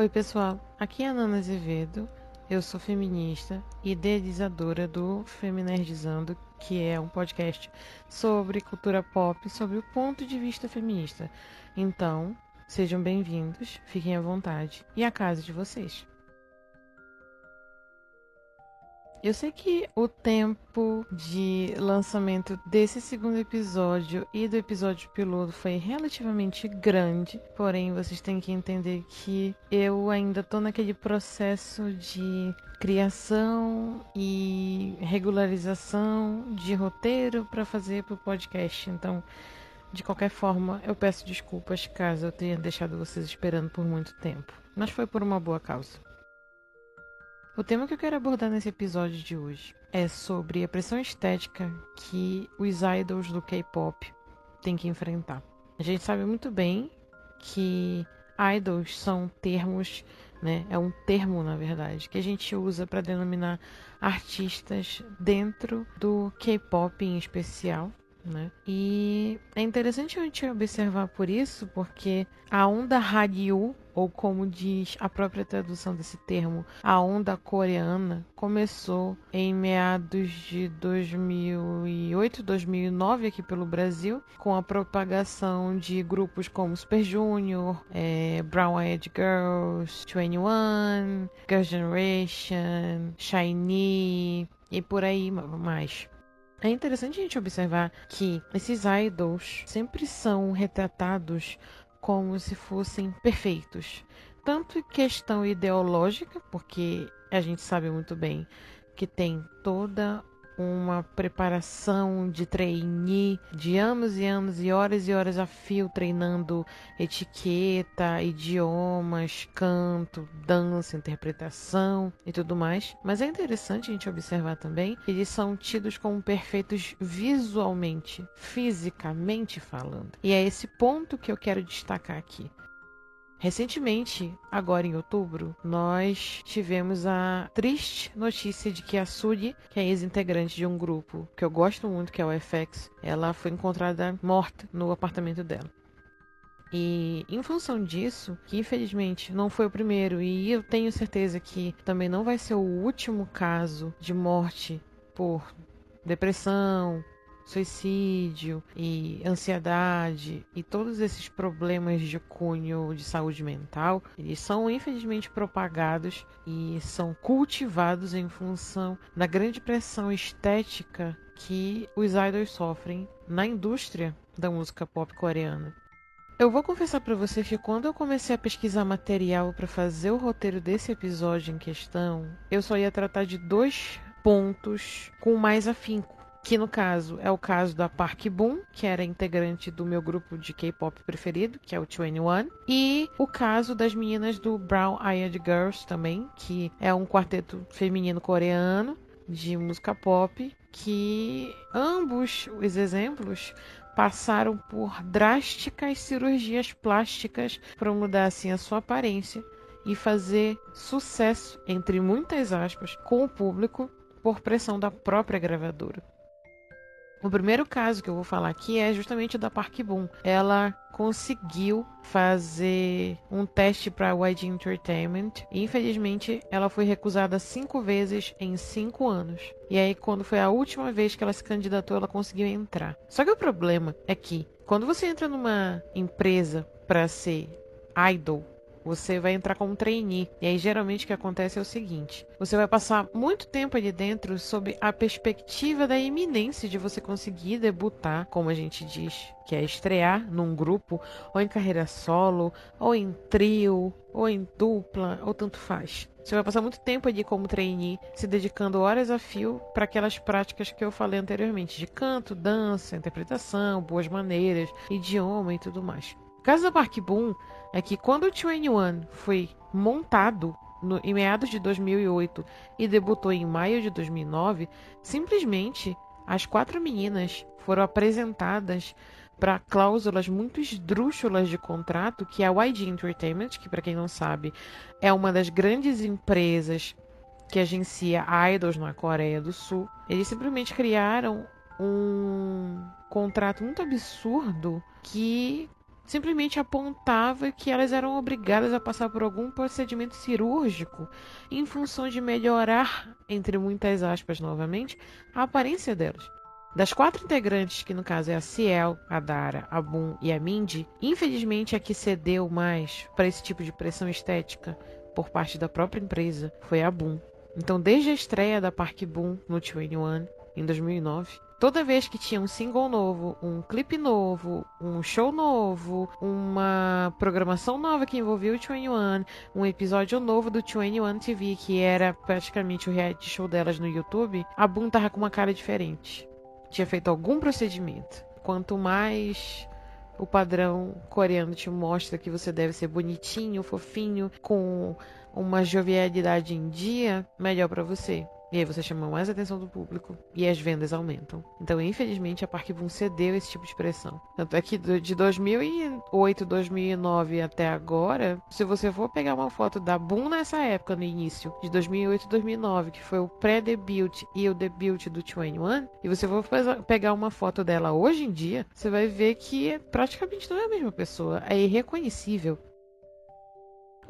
Oi, pessoal. Aqui é a Nana Azevedo. Eu sou feminista e idealizadora do Feminerdizando, que é um podcast sobre cultura pop, sobre o ponto de vista feminista. Então, sejam bem-vindos, fiquem à vontade e a casa de vocês. Eu sei que o tempo de lançamento desse segundo episódio e do episódio piloto foi relativamente grande, porém vocês têm que entender que eu ainda tô naquele processo de criação e regularização de roteiro para fazer pro podcast. Então, de qualquer forma, eu peço desculpas caso eu tenha deixado vocês esperando por muito tempo, mas foi por uma boa causa. O tema que eu quero abordar nesse episódio de hoje é sobre a pressão estética que os idols do K-pop têm que enfrentar. A gente sabe muito bem que idols são termos, né? É um termo, na verdade, que a gente usa para denominar artistas dentro do K-pop em especial, né? E é interessante a gente observar por isso, porque a onda Hallyu ou como diz a própria tradução desse termo, a onda coreana começou em meados de 2008, 2009 aqui pelo Brasil, com a propagação de grupos como Super Junior, é, Brown Eyed Girls, 21, Girls' Generation, SHINee e por aí mais. É interessante a gente observar que esses idols sempre são retratados como se fossem perfeitos. Tanto em questão ideológica, porque a gente sabe muito bem que tem toda uma preparação de trainee de anos e anos e horas e horas a fio treinando etiqueta, idiomas, canto, dança, interpretação e tudo mais. Mas é interessante a gente observar também que eles são tidos como perfeitos visualmente, fisicamente falando. E é esse ponto que eu quero destacar aqui. Recentemente, agora em outubro, nós tivemos a triste notícia de que a Suri, que é ex-integrante de um grupo que eu gosto muito, que é o FX, ela foi encontrada morta no apartamento dela. E em função disso, que infelizmente não foi o primeiro, e eu tenho certeza que também não vai ser o último caso de morte por depressão, suicídio e ansiedade e todos esses problemas de cunho de saúde mental, eles são infelizmente propagados e são cultivados em função da grande pressão estética que os idols sofrem na indústria da música pop coreana. Eu vou confessar para vocês que quando eu comecei a pesquisar material para fazer o roteiro desse episódio em questão, eu só ia tratar de dois pontos com mais afinco que no caso é o caso da Park Boom, que era integrante do meu grupo de K-pop preferido, que é o 21, e o caso das meninas do Brown Eyed Girls também, que é um quarteto feminino coreano de música pop, que ambos os exemplos passaram por drásticas cirurgias plásticas para mudar assim a sua aparência e fazer sucesso entre muitas aspas com o público por pressão da própria gravadora. O primeiro caso que eu vou falar aqui é justamente da Park Boom. Ela conseguiu fazer um teste para a YG Entertainment e infelizmente ela foi recusada cinco vezes em cinco anos. E aí quando foi a última vez que ela se candidatou, ela conseguiu entrar. Só que o problema é que quando você entra numa empresa para ser idol você vai entrar como trainee. E aí, geralmente, o que acontece é o seguinte: você vai passar muito tempo ali dentro sob a perspectiva da iminência de você conseguir debutar, como a gente diz, que é estrear num grupo, ou em carreira solo, ou em trio, ou em dupla, ou tanto faz. Você vai passar muito tempo ali como trainee, se dedicando horas a fio para aquelas práticas que eu falei anteriormente, de canto, dança, interpretação, boas maneiras, idioma e tudo mais. O caso da Park Boom é que quando o 21 foi montado no, em meados de 2008 e debutou em maio de 2009, simplesmente as quatro meninas foram apresentadas para cláusulas muito esdrúxulas de contrato, que é a YG Entertainment, que para quem não sabe é uma das grandes empresas que agencia idols na Coreia do Sul. Eles simplesmente criaram um contrato muito absurdo que simplesmente apontava que elas eram obrigadas a passar por algum procedimento cirúrgico em função de melhorar, entre muitas aspas novamente, a aparência delas. Das quatro integrantes, que no caso é a Ciel, a Dara, a Boom e a Mindy, infelizmente a que cedeu mais para esse tipo de pressão estética por parte da própria empresa foi a Boom. Então, desde a estreia da Park Boom no 21 em 2009, toda vez que tinha um single novo, um clipe novo, um show novo, uma programação nova que envolvia o 21, um episódio novo do 21 TV, que era praticamente o reality show delas no YouTube, a Boom tava com uma cara diferente tinha feito algum procedimento. Quanto mais o padrão coreano te mostra que você deve ser bonitinho, fofinho, com uma jovialidade em dia, melhor para você. E aí você chama mais atenção do público e as vendas aumentam. Então, infelizmente, a Park Boom cedeu esse tipo de pressão. Tanto é que de 2008, 2009 até agora, se você for pegar uma foto da Boom nessa época, no início, de 2008 2009, que foi o pré-debut e o debut do 21, e você for pegar uma foto dela hoje em dia, você vai ver que praticamente não é a mesma pessoa. É irreconhecível.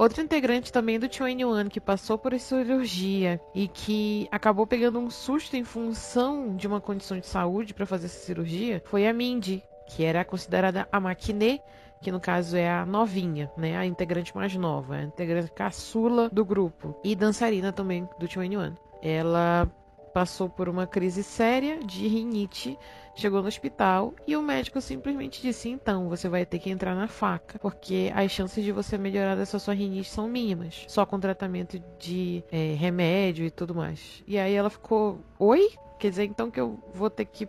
Outro integrante também do 21 que passou por cirurgia e que acabou pegando um susto em função de uma condição de saúde para fazer essa cirurgia foi a Mindy, que era considerada a maquinê, que no caso é a novinha, né, a integrante mais nova, a integrante caçula do grupo e dançarina também do 21. Ela passou por uma crise séria de rinite Chegou no hospital e o médico simplesmente disse: então, você vai ter que entrar na faca, porque as chances de você melhorar dessa sua rinite são mínimas, só com tratamento de é, remédio e tudo mais. E aí ela ficou: oi? Quer dizer então que eu vou ter que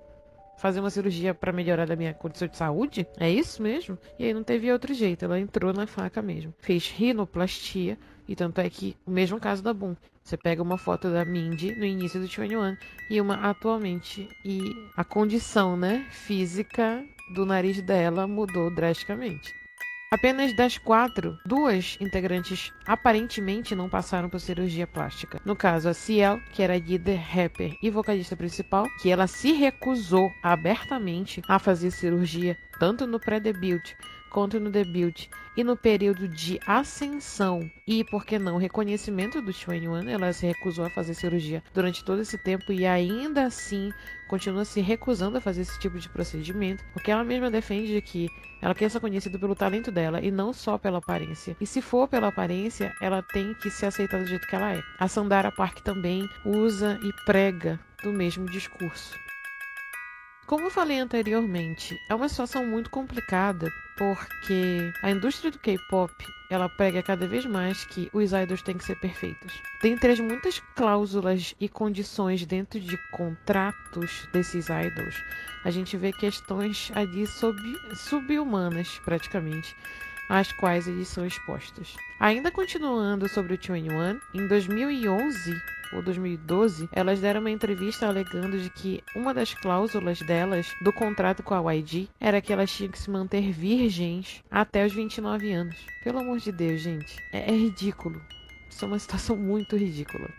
fazer uma cirurgia para melhorar da minha condição de saúde? É isso mesmo? E aí não teve outro jeito, ela entrou na faca mesmo. Fez rinoplastia, e tanto é que o mesmo caso da Boom. Você pega uma foto da Mindy no início do 21 e uma atualmente e a condição, né, física do nariz dela mudou drasticamente. Apenas das quatro, duas integrantes aparentemente não passaram por cirurgia plástica. No caso, a Ciel, que era líder, rapper e vocalista principal, que ela se recusou abertamente a fazer cirurgia tanto no pré-debut quanto no debut e no período de ascensão e, por que não, reconhecimento do 21, ela se recusou a fazer cirurgia durante todo esse tempo e ainda assim continua se recusando a fazer esse tipo de procedimento, porque ela mesma defende que ela quer ser conhecida pelo talento dela e não só pela aparência. E se for pela aparência, ela tem que se aceitar do jeito que ela é. A Sandara Park também usa e prega do mesmo discurso. Como eu falei anteriormente, é uma situação muito complicada porque a indústria do K-pop ela prega cada vez mais que os idols têm que ser perfeitos. Dentre as muitas cláusulas e condições dentro de contratos desses idols, a gente vê questões ali sub, subhumanas, praticamente, às quais eles são expostos. Ainda continuando sobre o 21, em 2011 ou 2012, elas deram uma entrevista alegando de que uma das cláusulas delas do contrato com a YG era que elas tinham que se manter virgens até os 29 anos. Pelo amor de Deus, gente, é, é ridículo. Isso é uma situação muito ridícula.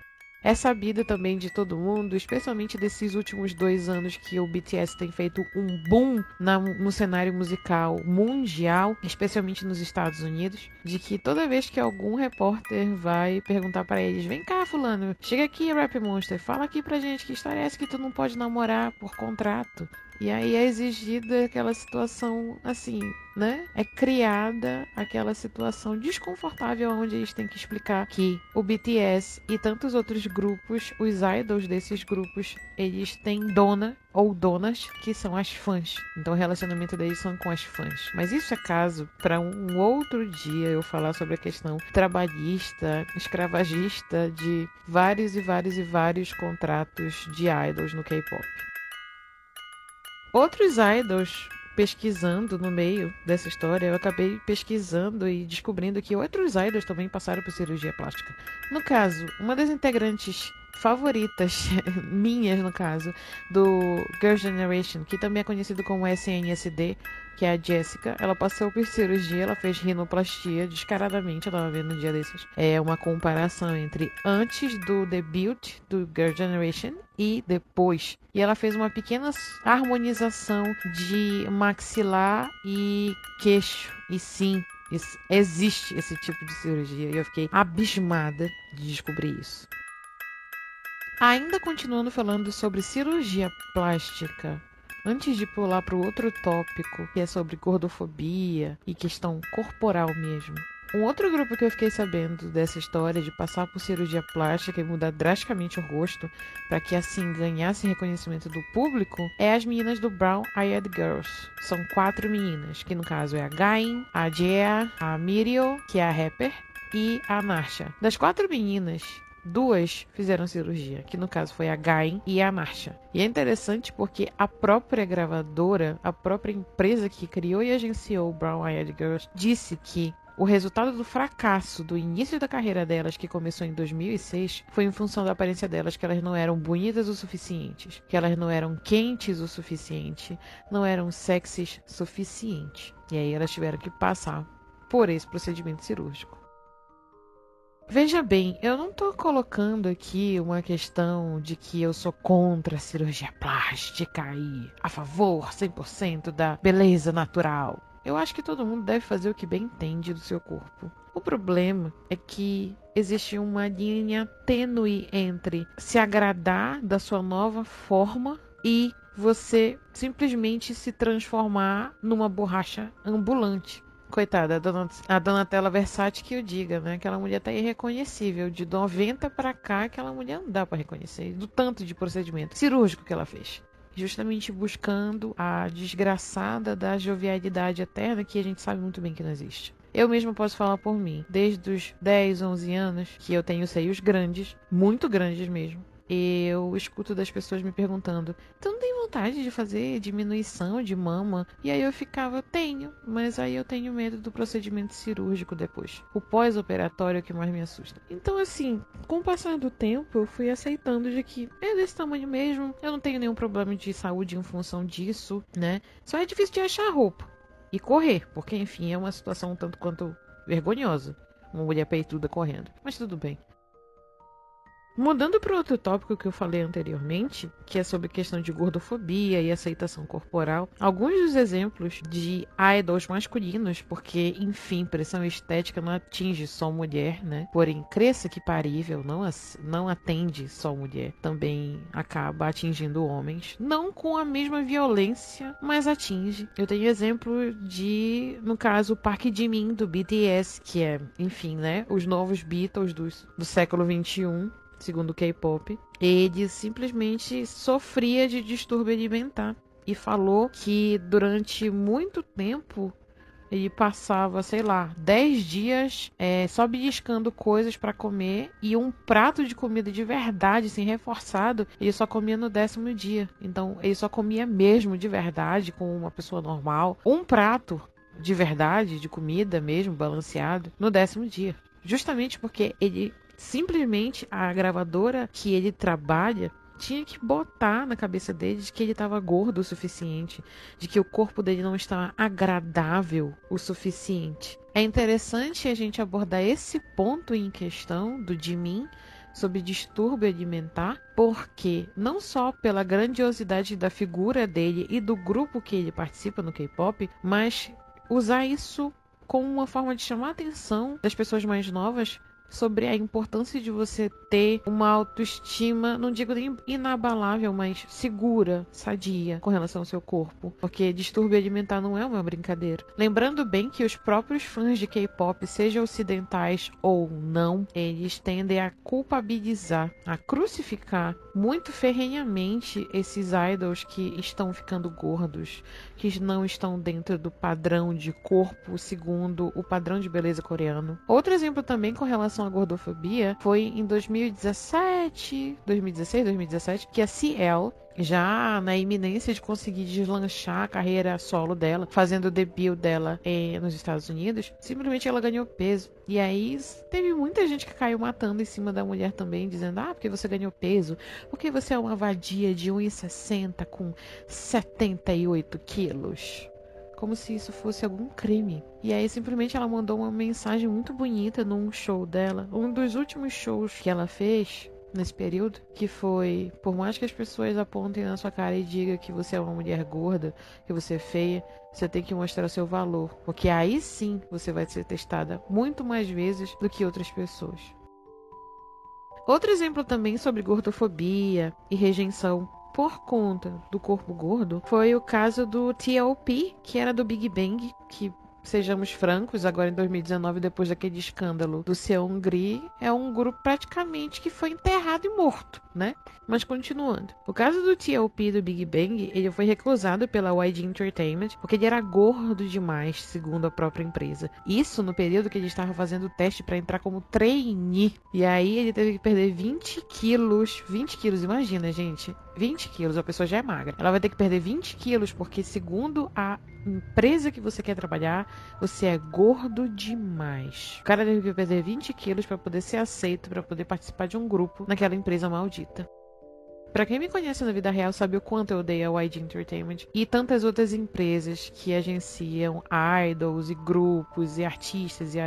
É sabido também de todo mundo, especialmente desses últimos dois anos que o BTS tem feito um boom na, no cenário musical mundial, especialmente nos Estados Unidos, de que toda vez que algum repórter vai perguntar para eles: vem cá, Fulano, chega aqui, Rap Monster, fala aqui pra gente que história é essa que tu não pode namorar por contrato. E aí é exigida aquela situação assim, né? É criada aquela situação desconfortável onde eles têm que explicar que o BTS e tantos outros grupos, os idols desses grupos, eles têm dona ou donas que são as fãs. Então o relacionamento deles são com as fãs. Mas isso é caso para um outro dia eu falar sobre a questão trabalhista, escravagista de vários e vários e vários contratos de idols no K-pop. Outros idols pesquisando no meio dessa história, eu acabei pesquisando e descobrindo que outros idols também passaram por cirurgia plástica. No caso, uma das integrantes favoritas, minhas no caso, do Girl Generation, que também é conhecido como SNSD, que é a Jessica. Ela passou por cirurgia, ela fez rinoplastia descaradamente, eu tava vendo um dia desses. É uma comparação entre antes do debut do Girl Generation e depois. E ela fez uma pequena harmonização de maxilar e queixo. E sim, existe esse tipo de cirurgia e eu fiquei abismada de descobrir isso. Ainda continuando falando sobre cirurgia plástica, antes de pular para o outro tópico, que é sobre gordofobia e questão corporal mesmo. Um outro grupo que eu fiquei sabendo dessa história de passar por cirurgia plástica e mudar drasticamente o rosto para que assim ganhasse reconhecimento do público é as meninas do Brown Eyed Girls. São quatro meninas, que no caso é a Gain, a Jea, a Miriam, que é a rapper, e a Narsha. Das quatro meninas, duas fizeram cirurgia, que no caso foi a Gain e a Narsha. E é interessante porque a própria gravadora, a própria empresa que criou e agenciou o Brown Eyed Girls, disse que o resultado do fracasso do início da carreira delas, que começou em 2006, foi em função da aparência delas, que elas não eram bonitas o suficiente, que elas não eram quentes o suficiente, não eram sexys suficiente. E aí elas tiveram que passar por esse procedimento cirúrgico. Veja bem, eu não estou colocando aqui uma questão de que eu sou contra a cirurgia plástica e a favor 100% da beleza natural. Eu acho que todo mundo deve fazer o que bem entende do seu corpo. O problema é que existe uma linha tênue entre se agradar da sua nova forma e você simplesmente se transformar numa borracha ambulante. Coitada, a, dona, a Donatella Versace que eu diga, né? Aquela mulher tá irreconhecível. De 90 para cá, aquela mulher não dá para reconhecer. Do tanto de procedimento cirúrgico que ela fez justamente buscando a desgraçada da jovialidade eterna que a gente sabe muito bem que não existe. Eu mesmo posso falar por mim. Desde os 10, 11 anos que eu tenho seios grandes, muito grandes mesmo eu escuto das pessoas me perguntando: Tu não tem vontade de fazer diminuição de mama? E aí eu ficava: Tenho, mas aí eu tenho medo do procedimento cirúrgico depois. O pós-operatório é que mais me assusta. Então, assim, com o passar do tempo, eu fui aceitando de que é desse tamanho mesmo, eu não tenho nenhum problema de saúde em função disso, né? Só é difícil de achar roupa e correr, porque enfim, é uma situação tanto quanto vergonhosa. Uma mulher peituda correndo. Mas tudo bem. Mudando para outro tópico que eu falei anteriormente, que é sobre questão de gordofobia e aceitação corporal, alguns dos exemplos de idols masculinos, porque, enfim, pressão estética não atinge só mulher, né? Porém, cresça que parível não, não atende só mulher, também acaba atingindo homens, não com a mesma violência, mas atinge. Eu tenho exemplo de, no caso, Park Jimin do BTS, que é, enfim, né, os novos Beatles do, do século 21 segundo o K-pop, ele simplesmente sofria de distúrbio alimentar e falou que durante muito tempo ele passava, sei lá, 10 dias é, só beliscando coisas para comer e um prato de comida de verdade, assim, reforçado, ele só comia no décimo dia. Então, ele só comia mesmo de verdade, com uma pessoa normal, um prato de verdade, de comida mesmo, balanceado, no décimo dia. Justamente porque ele simplesmente a gravadora que ele trabalha tinha que botar na cabeça dele de que ele estava gordo o suficiente, de que o corpo dele não estava agradável o suficiente. É interessante a gente abordar esse ponto em questão do Jimin sobre distúrbio alimentar, porque não só pela grandiosidade da figura dele e do grupo que ele participa no K-pop, mas usar isso como uma forma de chamar a atenção das pessoas mais novas sobre a importância de você ter uma autoestima, não digo nem inabalável, mas segura, sadia com relação ao seu corpo. Porque distúrbio alimentar não é uma brincadeira. Lembrando bem que os próprios fãs de K-pop, sejam ocidentais ou não, eles tendem a culpabilizar, a crucificar muito ferrenhamente esses idols que estão ficando gordos, que não estão dentro do padrão de corpo segundo o padrão de beleza coreano. Outro exemplo também com relação à gordofobia foi em 2017, 2016, 2017, que a CL já na iminência de conseguir deslanchar a carreira solo dela, fazendo o debut dela eh, nos Estados Unidos, simplesmente ela ganhou peso. E aí teve muita gente que caiu matando em cima da mulher também, dizendo: Ah, porque você ganhou peso, porque você é uma vadia de 1,60 com 78 quilos como se isso fosse algum crime. E aí simplesmente ela mandou uma mensagem muito bonita num show dela, um dos últimos shows que ela fez nesse período, que foi, por mais que as pessoas apontem na sua cara e digam que você é uma mulher gorda, que você é feia, você tem que mostrar seu valor, porque aí sim você vai ser testada muito mais vezes do que outras pessoas. Outro exemplo também sobre gordofobia e rejeição por conta do corpo gordo foi o caso do TLP, que era do Big Bang, que sejamos francos, agora em 2019, depois daquele escândalo do Seongri, é um grupo praticamente que foi enterrado e morto, né? Mas continuando. O caso do TLP do Big Bang, ele foi recusado pela YG Entertainment porque ele era gordo demais, segundo a própria empresa. Isso no período que ele estava fazendo o teste para entrar como trainee. E aí ele teve que perder 20 quilos. 20 quilos, imagina, gente. 20 quilos, a pessoa já é magra. Ela vai ter que perder 20 quilos porque, segundo a empresa que você quer trabalhar, você é gordo demais. O cara teve que perder 20 quilos para poder ser aceito, para poder participar de um grupo naquela empresa maldita. Para quem me conhece na vida real sabe o quanto eu odeio a YG Entertainment e tantas outras empresas que agenciam idols e grupos e artistas e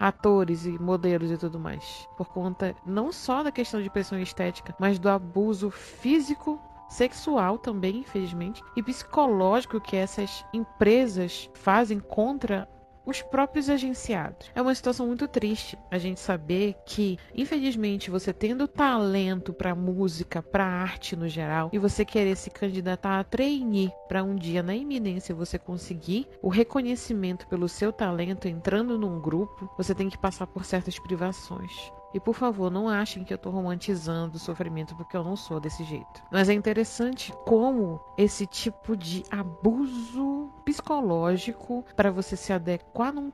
atores e modelos e tudo mais. Por conta não só da questão de pressão estética, mas do abuso físico sexual também, infelizmente, e psicológico que essas empresas fazem contra os próprios agenciados. É uma situação muito triste a gente saber que, infelizmente, você tendo talento para música, para arte no geral, e você querer se candidatar a trainee para um dia na iminência você conseguir o reconhecimento pelo seu talento entrando num grupo, você tem que passar por certas privações. E por favor, não achem que eu estou romantizando o sofrimento, porque eu não sou desse jeito. Mas é interessante como esse tipo de abuso psicológico para você se adequar num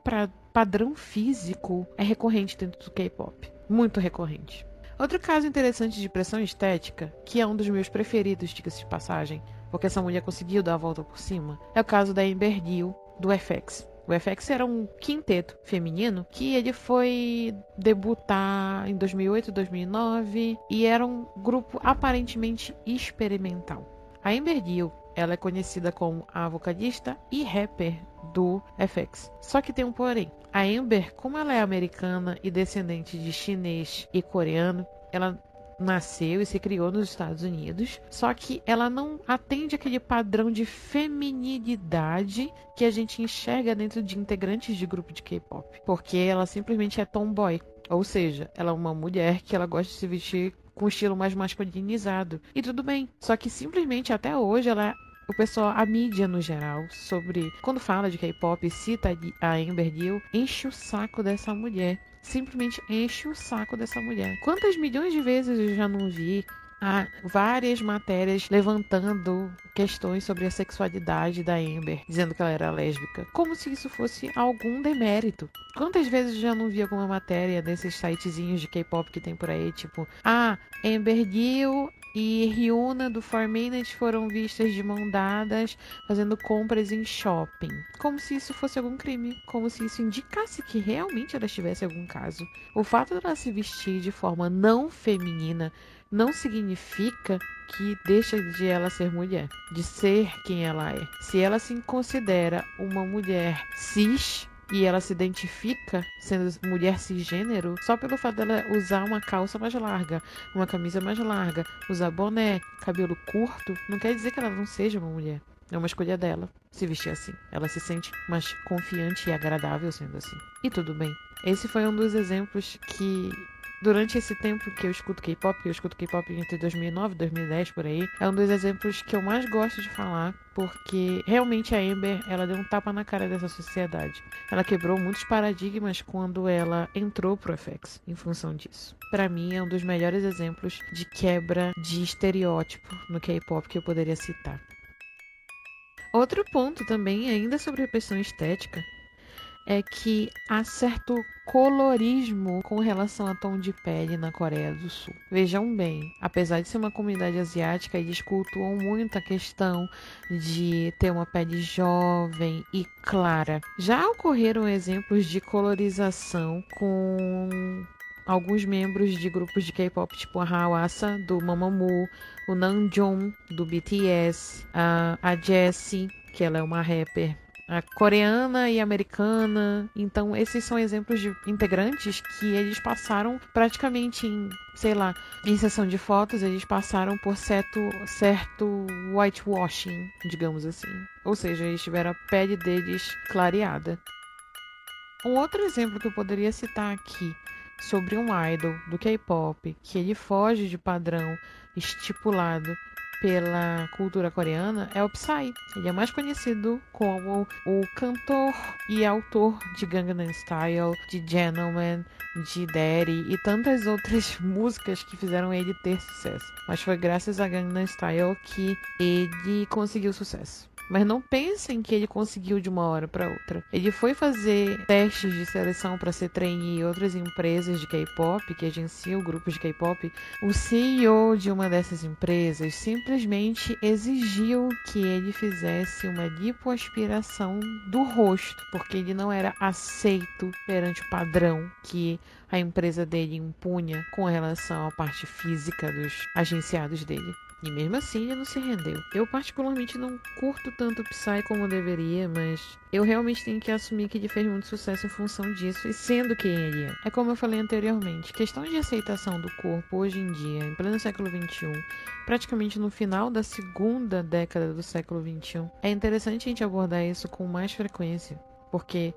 padrão físico é recorrente dentro do K-pop. Muito recorrente. Outro caso interessante de pressão estética, que é um dos meus preferidos, diga-se de passagem, porque essa mulher conseguiu dar a volta por cima, é o caso da Amber Gill do FX. O FX era um quinteto feminino que ele foi debutar em 2008, 2009 e era um grupo aparentemente experimental. A Amber Gill, ela é conhecida como a vocalista e rapper do FX. Só que tem um porém. A Amber, como ela é americana e descendente de chinês e coreano, ela nasceu e se criou nos Estados Unidos, só que ela não atende aquele padrão de feminilidade que a gente enxerga dentro de integrantes de grupo de K-pop, porque ela simplesmente é tomboy, ou seja, ela é uma mulher que ela gosta de se vestir com um estilo mais masculinizado. E tudo bem, só que simplesmente até hoje ela o pessoal, a mídia no geral, sobre quando fala de K-pop, cita a Amber Gill, enche o saco dessa mulher simplesmente enche o saco dessa mulher. Quantas milhões de vezes eu já não vi há várias matérias levantando questões sobre a sexualidade da Amber, dizendo que ela era lésbica, como se isso fosse algum demérito. Quantas vezes já não vi alguma matéria desses sitezinhos de K-pop que tem por aí, tipo, ah, Amber Gill e Ryuna do Four Minutes foram vistas de mão dadas fazendo compras em shopping. Como se isso fosse algum crime, como se isso indicasse que realmente ela tivesse algum caso. O fato dela se vestir de forma não feminina não significa que deixa de ela ser mulher, de ser quem ela é. Se ela se considera uma mulher cis, e ela se identifica sendo mulher cisgênero só pelo fato dela usar uma calça mais larga, uma camisa mais larga, usar boné, cabelo curto, não quer dizer que ela não seja uma mulher. É uma escolha dela se vestir assim. Ela se sente mais confiante e agradável sendo assim. E tudo bem. Esse foi um dos exemplos que durante esse tempo que eu escuto K-pop, eu escuto K-pop entre 2009 e 2010 por aí, é um dos exemplos que eu mais gosto de falar, porque realmente a Amber, ela deu um tapa na cara dessa sociedade. Ela quebrou muitos paradigmas quando ela entrou pro FX em função disso. Para mim é um dos melhores exemplos de quebra de estereótipo no K-pop que eu poderia citar. Outro ponto também, ainda sobre a pressão estética, é que há certo colorismo com relação a tom de pele na Coreia do Sul. Vejam bem, apesar de ser uma comunidade asiática, eles cultuam muito a questão de ter uma pele jovem e clara. Já ocorreram exemplos de colorização com alguns membros de grupos de K-pop, tipo a Hawassa, do Mamamoo, o Namjoon, do BTS, a, a Jessie, que ela é uma rapper a coreana e americana. Então, esses são exemplos de integrantes que eles passaram praticamente em, sei lá, em sessão de fotos, eles passaram por certo, certo whitewashing, digamos assim. Ou seja, eles tiveram a pele deles clareada. Um outro exemplo que eu poderia citar aqui sobre um idol do K-pop que ele foge de padrão estipulado pela cultura coreana é o Psy. Ele é mais conhecido como o cantor e autor de Gangnam Style, de Gentleman, de Daddy e tantas outras músicas que fizeram ele ter sucesso. Mas foi graças a Gangnam Style que ele conseguiu sucesso. Mas não pensem que ele conseguiu de uma hora para outra. Ele foi fazer testes de seleção para ser trainee em outras empresas de K-pop que agenciam grupos de K-pop. O CEO de uma dessas empresas simplesmente exigiu que ele fizesse uma lipoaspiração do rosto, porque ele não era aceito perante o padrão que a empresa dele impunha com relação à parte física dos agenciados dele. E mesmo assim ele não se rendeu. Eu particularmente não curto tanto o Psy como deveria, mas eu realmente tenho que assumir que ele fez muito sucesso em função disso e sendo quem ele é. É como eu falei anteriormente, questão de aceitação do corpo hoje em dia, em pleno século XXI, praticamente no final da segunda década do século XXI, é interessante a gente abordar isso com mais frequência, porque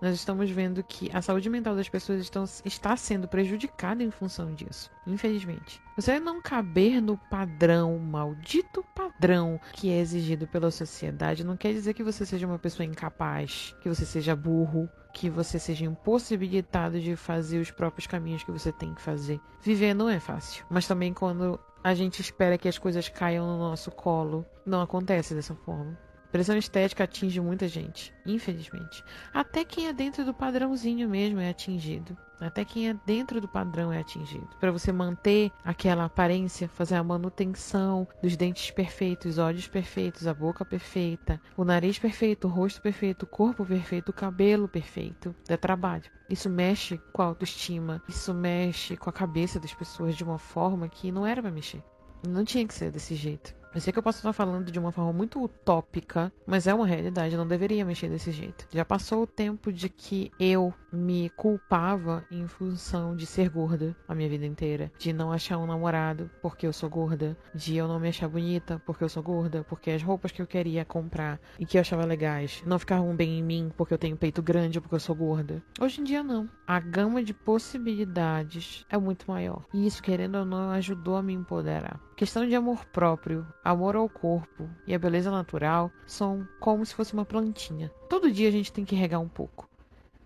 nós estamos vendo que a saúde mental das pessoas estão, está sendo prejudicada em função disso, infelizmente. Você não caber no padrão, maldito padrão que é exigido pela sociedade, não quer dizer que você seja uma pessoa incapaz, que você seja burro, que você seja impossibilitado de fazer os próprios caminhos que você tem que fazer. Viver não é fácil, mas também quando a gente espera que as coisas caiam no nosso colo, não acontece dessa forma. Pressão estética atinge muita gente, infelizmente. Até quem é dentro do padrãozinho mesmo é atingido. Até quem é dentro do padrão é atingido. Para você manter aquela aparência, fazer a manutenção dos dentes perfeitos, olhos perfeitos, a boca perfeita, o nariz perfeito, o rosto perfeito, o corpo perfeito, o cabelo perfeito, é trabalho. Isso mexe com a autoestima, isso mexe com a cabeça das pessoas de uma forma que não era para mexer. Não tinha que ser desse jeito. Sei que eu posso estar falando de uma forma muito utópica, mas é uma realidade, eu não deveria mexer desse jeito. Já passou o tempo de que eu me culpava em função de ser gorda a minha vida inteira, de não achar um namorado porque eu sou gorda, de eu não me achar bonita porque eu sou gorda, porque as roupas que eu queria comprar e que eu achava legais não ficavam bem em mim porque eu tenho peito grande ou porque eu sou gorda. Hoje em dia não. A gama de possibilidades é muito maior. E isso, querendo ou não, ajudou a me empoderar. Questão de amor próprio, amor ao corpo e a beleza natural são como se fosse uma plantinha. Todo dia a gente tem que regar um pouco.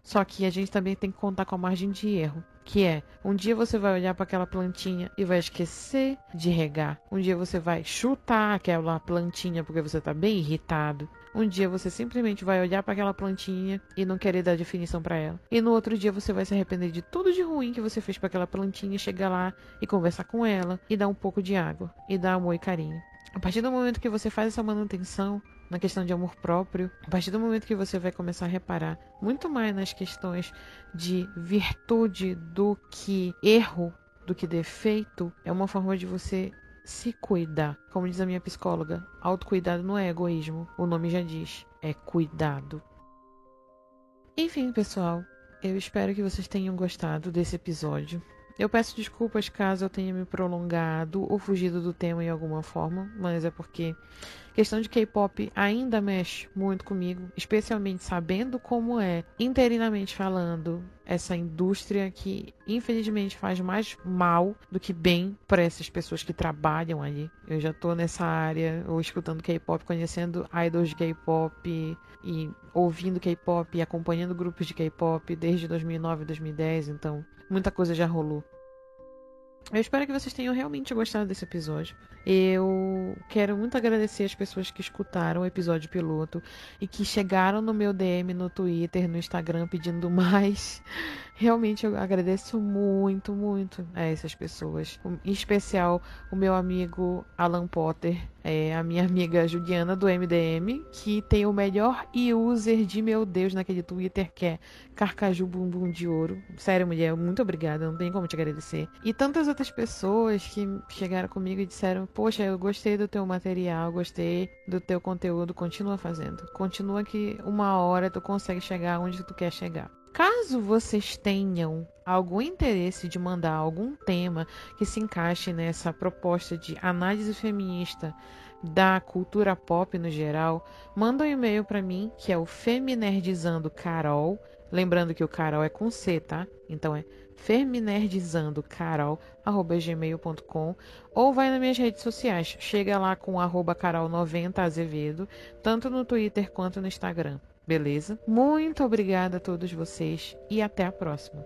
Só que a gente também tem que contar com a margem de erro, que é um dia você vai olhar para aquela plantinha e vai esquecer de regar. Um dia você vai chutar aquela plantinha porque você está bem irritado. Um dia você simplesmente vai olhar para aquela plantinha e não querer dar definição para ela. E no outro dia você vai se arrepender de tudo de ruim que você fez para aquela plantinha, chegar lá e conversar com ela e dar um pouco de água e dar amor e carinho. A partir do momento que você faz essa manutenção, na questão de amor próprio, a partir do momento que você vai começar a reparar muito mais nas questões de virtude do que erro, do que defeito, é uma forma de você se cuidar. Como diz a minha psicóloga, autocuidado não é egoísmo, o nome já diz, é cuidado. Enfim, pessoal, eu espero que vocês tenham gostado desse episódio. Eu peço desculpas caso eu tenha me prolongado ou fugido do tema em alguma forma, mas é porque questão de K-pop ainda mexe muito comigo, especialmente sabendo como é, interinamente falando, essa indústria que infelizmente faz mais mal do que bem para essas pessoas que trabalham ali. Eu já tô nessa área, ou escutando K-pop, conhecendo idols de K-pop e ouvindo K-pop e acompanhando grupos de K-pop desde 2009, 2010, então muita coisa já rolou. Eu espero que vocês tenham realmente gostado desse episódio. Eu quero muito agradecer as pessoas que escutaram o episódio piloto e que chegaram no meu DM no Twitter, no Instagram pedindo mais. Realmente eu agradeço muito, muito a essas pessoas. Em especial o meu amigo Alan Potter, é, a minha amiga Juliana do MDM, que tem o melhor user de meu Deus naquele Twitter que é Carcaju Bumbum de Ouro. Sério, mulher, muito obrigada, não tem como te agradecer. E tantas outras pessoas que chegaram comigo e disseram: Poxa, eu gostei do teu material, gostei do teu conteúdo, continua fazendo. Continua que uma hora tu consegue chegar onde tu quer chegar. Caso vocês tenham algum interesse de mandar algum tema que se encaixe nessa proposta de análise feminista da cultura pop no geral, manda um e-mail para mim que é o feminerdizandocarol, lembrando que o Carol é com C, tá? Então é feminerdizandocarol@gmail.com ou vai nas minhas redes sociais, chega lá com arroba carol90 azevedo, tanto no Twitter quanto no Instagram. Beleza? Muito obrigada a todos vocês e até a próxima.